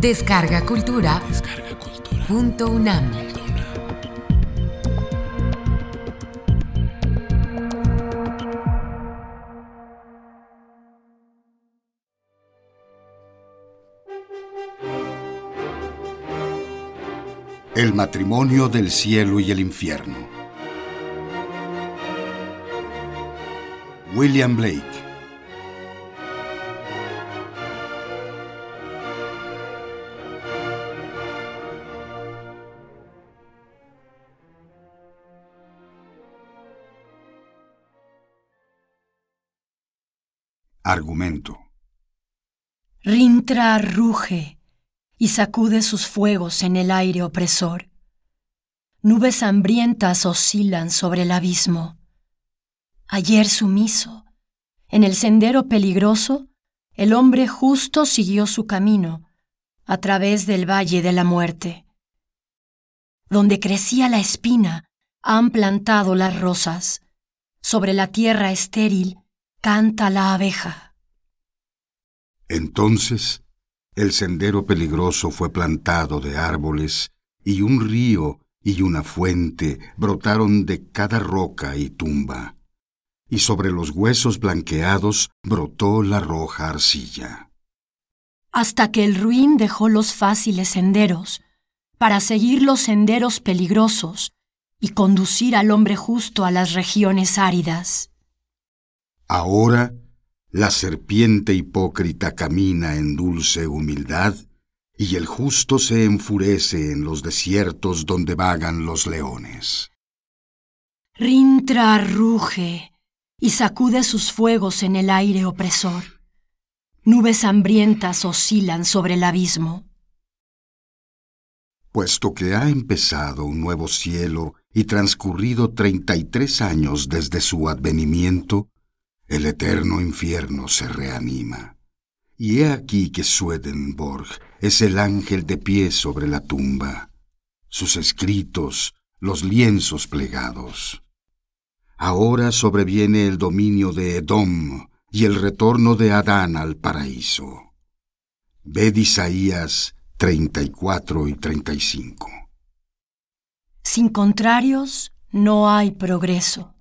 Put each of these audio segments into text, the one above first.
Descarga Cultura. Punto UNAM. El matrimonio del cielo y el infierno. William Blake. Argumento. Rintra ruge y sacude sus fuegos en el aire opresor. Nubes hambrientas oscilan sobre el abismo. Ayer sumiso, en el sendero peligroso, el hombre justo siguió su camino a través del valle de la muerte. Donde crecía la espina, han plantado las rosas. Sobre la tierra estéril canta la abeja. Entonces el sendero peligroso fue plantado de árboles, y un río y una fuente brotaron de cada roca y tumba, y sobre los huesos blanqueados brotó la roja arcilla. Hasta que el ruin dejó los fáciles senderos, para seguir los senderos peligrosos y conducir al hombre justo a las regiones áridas. Ahora la serpiente hipócrita camina en dulce humildad, y el justo se enfurece en los desiertos donde vagan los leones. Rintra ruge y sacude sus fuegos en el aire opresor. Nubes hambrientas oscilan sobre el abismo. Puesto que ha empezado un nuevo cielo y transcurrido treinta y tres años desde su advenimiento, el eterno infierno se reanima. Y he aquí que Swedenborg es el ángel de pie sobre la tumba, sus escritos, los lienzos plegados. Ahora sobreviene el dominio de Edom y el retorno de Adán al paraíso. Ved Isaías 34 y 35. Sin contrarios no hay progreso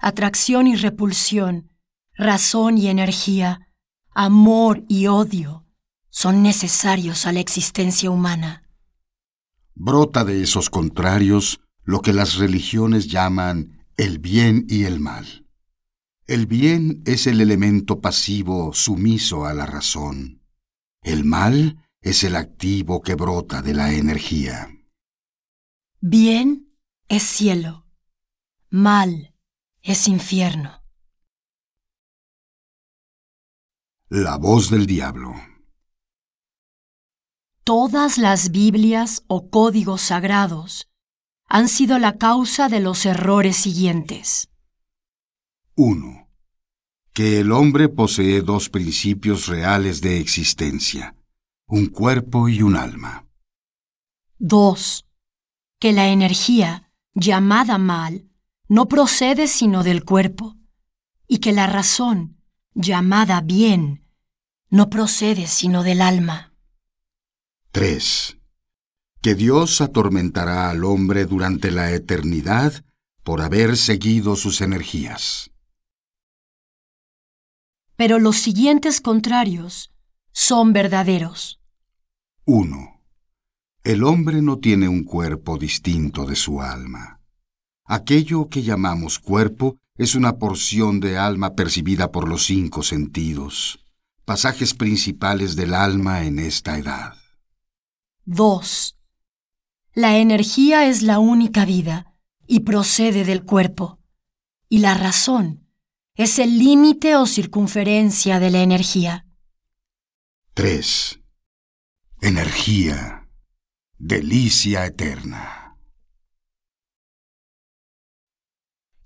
atracción y repulsión, razón y energía, amor y odio son necesarios a la existencia humana. Brota de esos contrarios lo que las religiones llaman el bien y el mal. El bien es el elemento pasivo sumiso a la razón. El mal es el activo que brota de la energía. Bien es cielo. Mal es infierno. La voz del diablo. Todas las Biblias o códigos sagrados han sido la causa de los errores siguientes. 1. Que el hombre posee dos principios reales de existencia, un cuerpo y un alma. 2. Que la energía, llamada mal, no procede sino del cuerpo, y que la razón, llamada bien, no procede sino del alma. 3. Que Dios atormentará al hombre durante la eternidad por haber seguido sus energías. Pero los siguientes contrarios son verdaderos. 1. El hombre no tiene un cuerpo distinto de su alma. Aquello que llamamos cuerpo es una porción de alma percibida por los cinco sentidos, pasajes principales del alma en esta edad. 2. La energía es la única vida y procede del cuerpo, y la razón es el límite o circunferencia de la energía. 3. Energía, delicia eterna.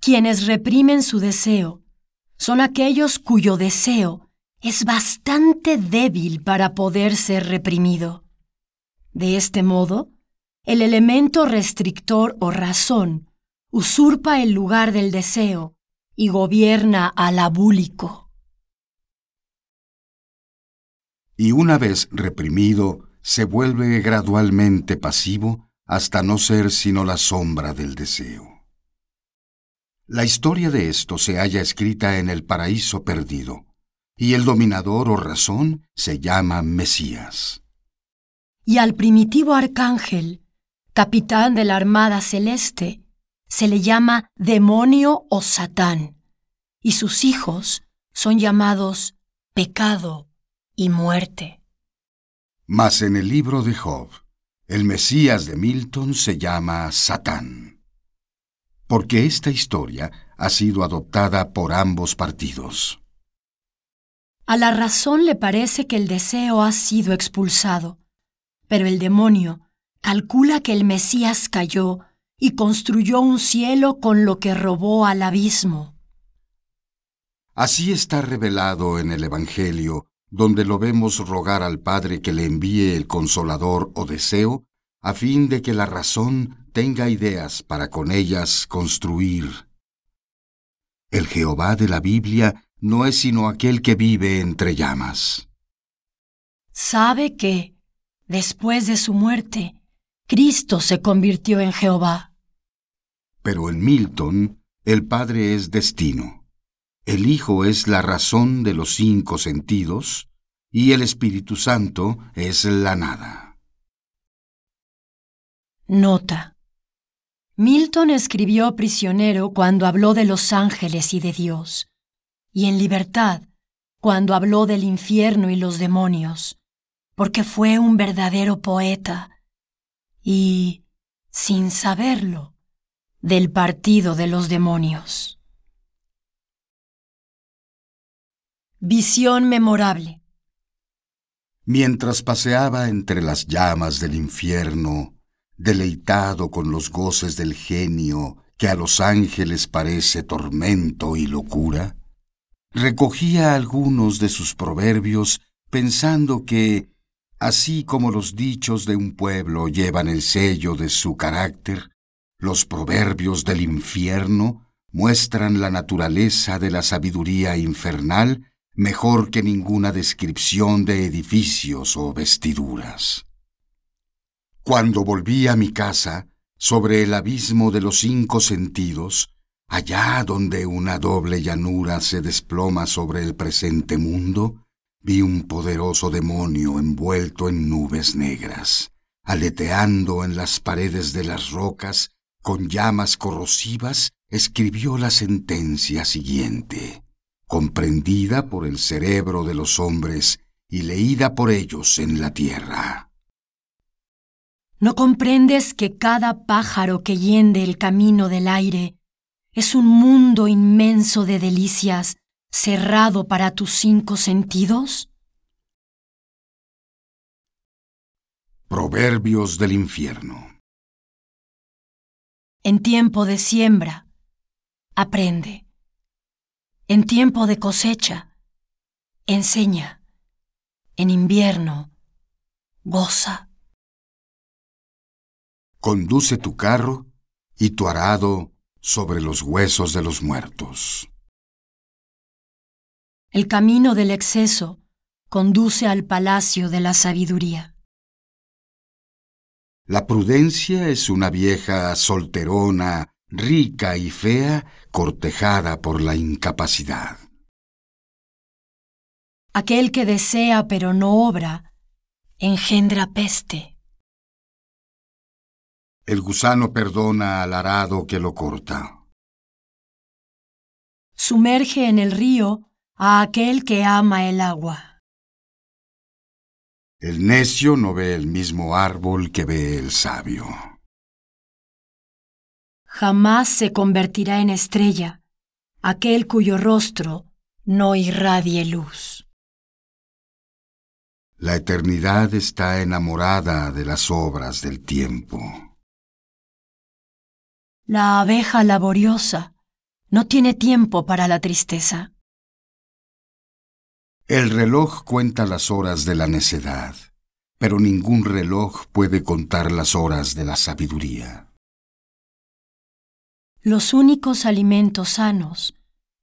Quienes reprimen su deseo son aquellos cuyo deseo es bastante débil para poder ser reprimido. De este modo, el elemento restrictor o razón usurpa el lugar del deseo y gobierna al abúlico. Y una vez reprimido, se vuelve gradualmente pasivo hasta no ser sino la sombra del deseo. La historia de esto se halla escrita en el paraíso perdido, y el dominador o razón se llama Mesías. Y al primitivo arcángel, capitán de la Armada Celeste, se le llama demonio o Satán, y sus hijos son llamados pecado y muerte. Mas en el libro de Job, el Mesías de Milton se llama Satán, porque esta historia ha sido adoptada por ambos partidos. A la razón le parece que el deseo ha sido expulsado, pero el demonio calcula que el Mesías cayó y construyó un cielo con lo que robó al abismo. Así está revelado en el Evangelio, donde lo vemos rogar al Padre que le envíe el consolador o deseo, a fin de que la razón tenga ideas para con ellas construir. El Jehová de la Biblia no es sino aquel que vive entre llamas. Sabe que, después de su muerte, Cristo se convirtió en Jehová. Pero en Milton, el Padre es destino, el Hijo es la razón de los cinco sentidos, y el Espíritu Santo es la nada. Nota. Milton escribió prisionero cuando habló de los ángeles y de Dios, y en libertad cuando habló del infierno y los demonios, porque fue un verdadero poeta y, sin saberlo, del partido de los demonios. Visión memorable. Mientras paseaba entre las llamas del infierno, deleitado con los goces del genio que a los ángeles parece tormento y locura, recogía algunos de sus proverbios pensando que Así como los dichos de un pueblo llevan el sello de su carácter, los proverbios del infierno muestran la naturaleza de la sabiduría infernal mejor que ninguna descripción de edificios o vestiduras. Cuando volví a mi casa, sobre el abismo de los cinco sentidos, allá donde una doble llanura se desploma sobre el presente mundo, vi un poderoso demonio envuelto en nubes negras, aleteando en las paredes de las rocas, con llamas corrosivas, escribió la sentencia siguiente, comprendida por el cerebro de los hombres y leída por ellos en la tierra. ¿No comprendes que cada pájaro que yende el camino del aire es un mundo inmenso de delicias cerrado para tus cinco sentidos? Proverbios del infierno. En tiempo de siembra, aprende. En tiempo de cosecha, enseña. En invierno, goza. Conduce tu carro y tu arado sobre los huesos de los muertos. El camino del exceso conduce al palacio de la sabiduría. La prudencia es una vieja solterona, rica y fea, cortejada por la incapacidad. Aquel que desea pero no obra, engendra peste. El gusano perdona al arado que lo corta. Sumerge en el río a aquel que ama el agua. El necio no ve el mismo árbol que ve el sabio. Jamás se convertirá en estrella aquel cuyo rostro no irradie luz. La eternidad está enamorada de las obras del tiempo. La abeja laboriosa no tiene tiempo para la tristeza. El reloj cuenta las horas de la necedad, pero ningún reloj puede contar las horas de la sabiduría. Los únicos alimentos sanos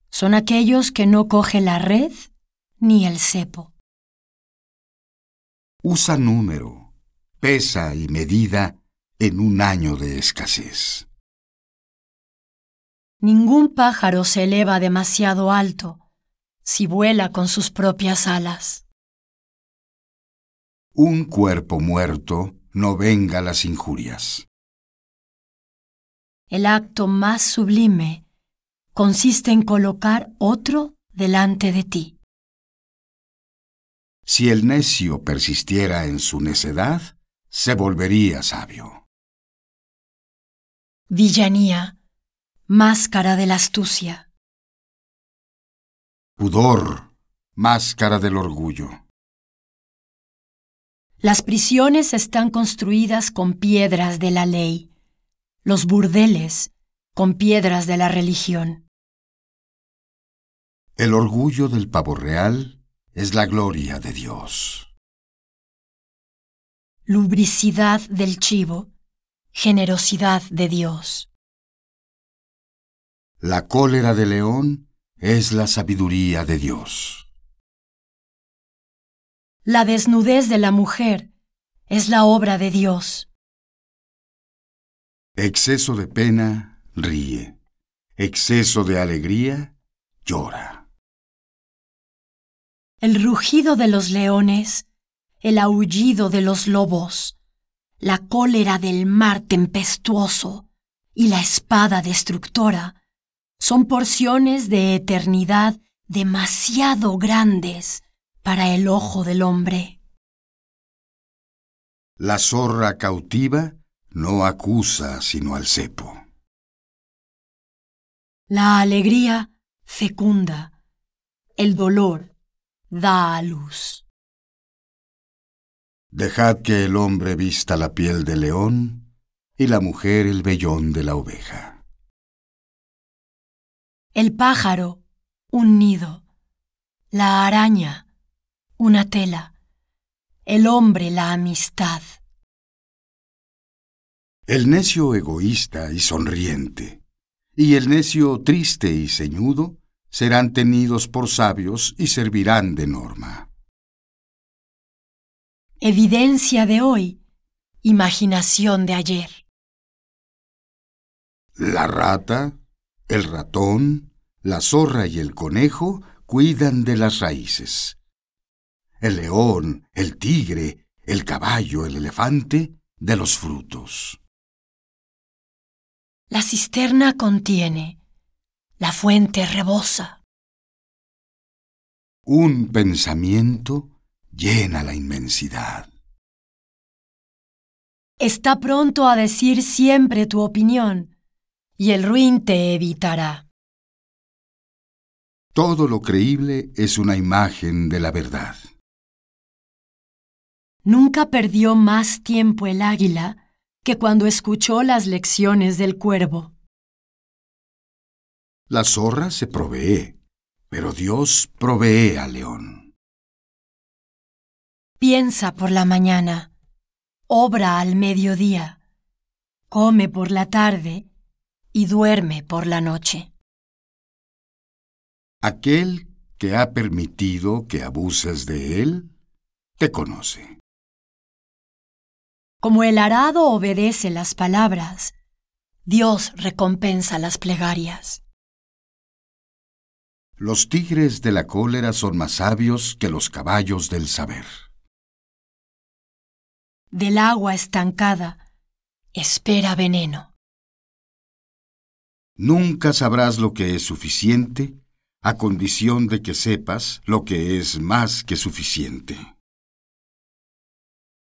son aquellos que no coge la red ni el cepo. Usa número, pesa y medida en un año de escasez. Ningún pájaro se eleva demasiado alto si vuela con sus propias alas. Un cuerpo muerto no venga las injurias. El acto más sublime consiste en colocar otro delante de ti. Si el necio persistiera en su necedad, se volvería sabio. Villanía, máscara de la astucia. Pudor, máscara del orgullo. Las prisiones están construidas con piedras de la ley, los burdeles con piedras de la religión. El orgullo del pavo real es la gloria de Dios. Lubricidad del chivo, generosidad de Dios. La cólera del león es la sabiduría de Dios. La desnudez de la mujer es la obra de Dios. Exceso de pena ríe, exceso de alegría llora. El rugido de los leones, el aullido de los lobos, la cólera del mar tempestuoso y la espada destructora son porciones de eternidad demasiado grandes para el ojo del hombre. La zorra cautiva no acusa sino al cepo. La alegría fecunda, el dolor da a luz. Dejad que el hombre vista la piel del león y la mujer el vellón de la oveja. El pájaro, un nido. La araña, una tela. El hombre, la amistad. El necio egoísta y sonriente, y el necio triste y ceñudo, serán tenidos por sabios y servirán de norma. Evidencia de hoy, imaginación de ayer. La rata, el ratón, la zorra y el conejo cuidan de las raíces. El león, el tigre, el caballo, el elefante, de los frutos. La cisterna contiene, la fuente rebosa. Un pensamiento llena la inmensidad. Está pronto a decir siempre tu opinión, y el ruin te evitará. Todo lo creíble es una imagen de la verdad. Nunca perdió más tiempo el águila que cuando escuchó las lecciones del cuervo. La zorra se provee, pero Dios provee al león. Piensa por la mañana, obra al mediodía, come por la tarde y duerme por la noche. Aquel que ha permitido que abuses de él, te conoce. Como el arado obedece las palabras, Dios recompensa las plegarias. Los tigres de la cólera son más sabios que los caballos del saber. Del agua estancada, espera veneno. Nunca sabrás lo que es suficiente a condición de que sepas lo que es más que suficiente.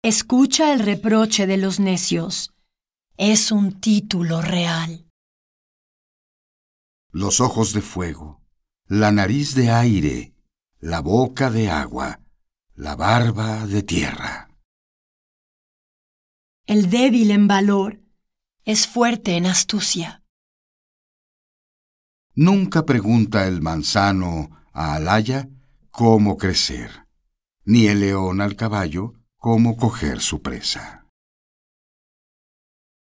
Escucha el reproche de los necios. Es un título real. Los ojos de fuego, la nariz de aire, la boca de agua, la barba de tierra. El débil en valor es fuerte en astucia. Nunca pregunta el manzano a Alaya cómo crecer, ni el león al caballo cómo coger su presa.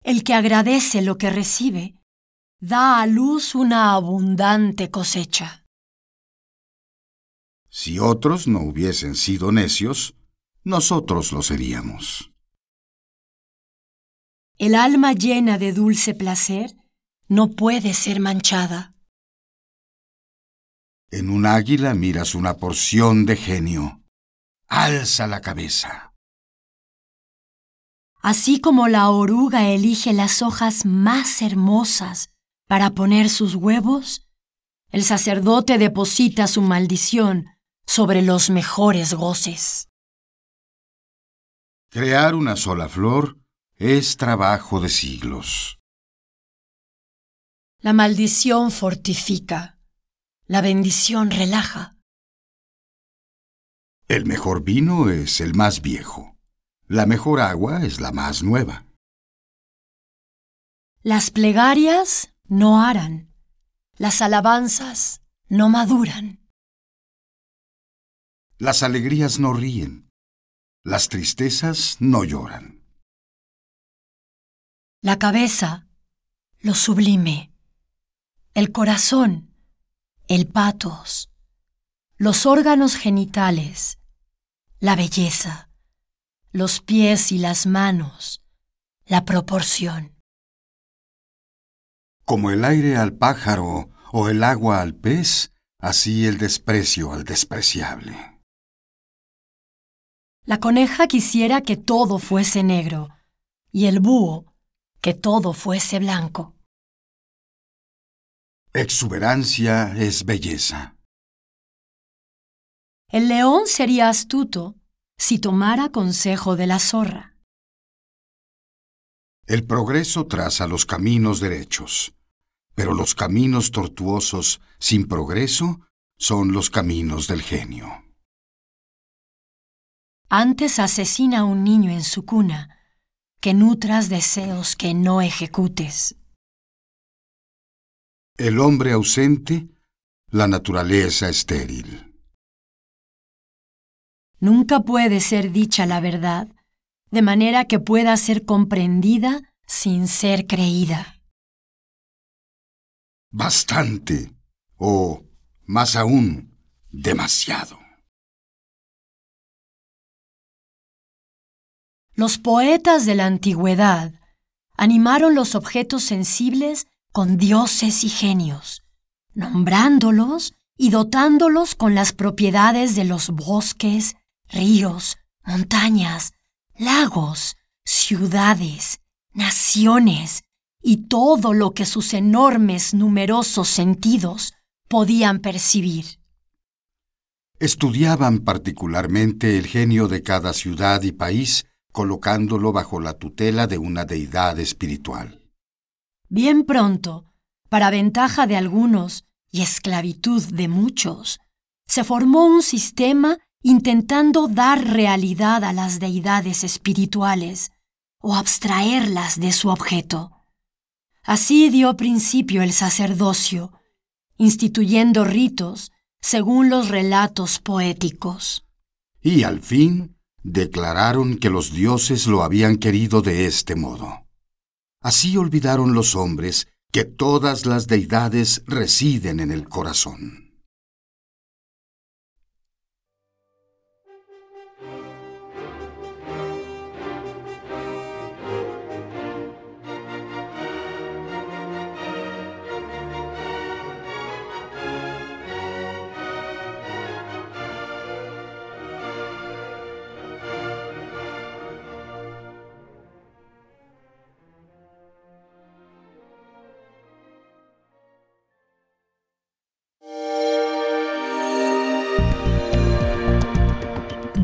El que agradece lo que recibe, da a luz una abundante cosecha. Si otros no hubiesen sido necios, nosotros lo seríamos. El alma llena de dulce placer no puede ser manchada. En un águila miras una porción de genio. Alza la cabeza. Así como la oruga elige las hojas más hermosas para poner sus huevos, el sacerdote deposita su maldición sobre los mejores goces. Crear una sola flor es trabajo de siglos. La maldición fortifica, la bendición relaja. El mejor vino es el más viejo. La mejor agua es la más nueva. Las plegarias no aran, las alabanzas no maduran. Las alegrías no ríen, las tristezas no lloran. La cabeza, lo sublime, el corazón, el patos, los órganos genitales, la belleza, los pies y las manos, la proporción. Como el aire al pájaro o el agua al pez, así el desprecio al despreciable. La coneja quisiera que todo fuese negro y el búho que todo fuese blanco. Exuberancia es belleza. El león sería astuto si tomara consejo de la zorra. El progreso traza los caminos derechos, pero los caminos tortuosos sin progreso son los caminos del genio. Antes asesina a un niño en su cuna que nutras deseos que no ejecutes. El hombre ausente, la naturaleza estéril. Nunca puede ser dicha la verdad, de manera que pueda ser comprendida sin ser creída. Bastante, o más aún, demasiado. Los poetas de la antigüedad animaron los objetos sensibles con dioses y genios, nombrándolos y dotándolos con las propiedades de los bosques, ríos, montañas, lagos, ciudades, naciones y todo lo que sus enormes, numerosos sentidos podían percibir. Estudiaban particularmente el genio de cada ciudad y país colocándolo bajo la tutela de una deidad espiritual. Bien pronto, para ventaja de algunos y esclavitud de muchos, se formó un sistema intentando dar realidad a las deidades espirituales o abstraerlas de su objeto. Así dio principio el sacerdocio, instituyendo ritos según los relatos poéticos. Y al fin, declararon que los dioses lo habían querido de este modo. Así olvidaron los hombres que todas las deidades residen en el corazón.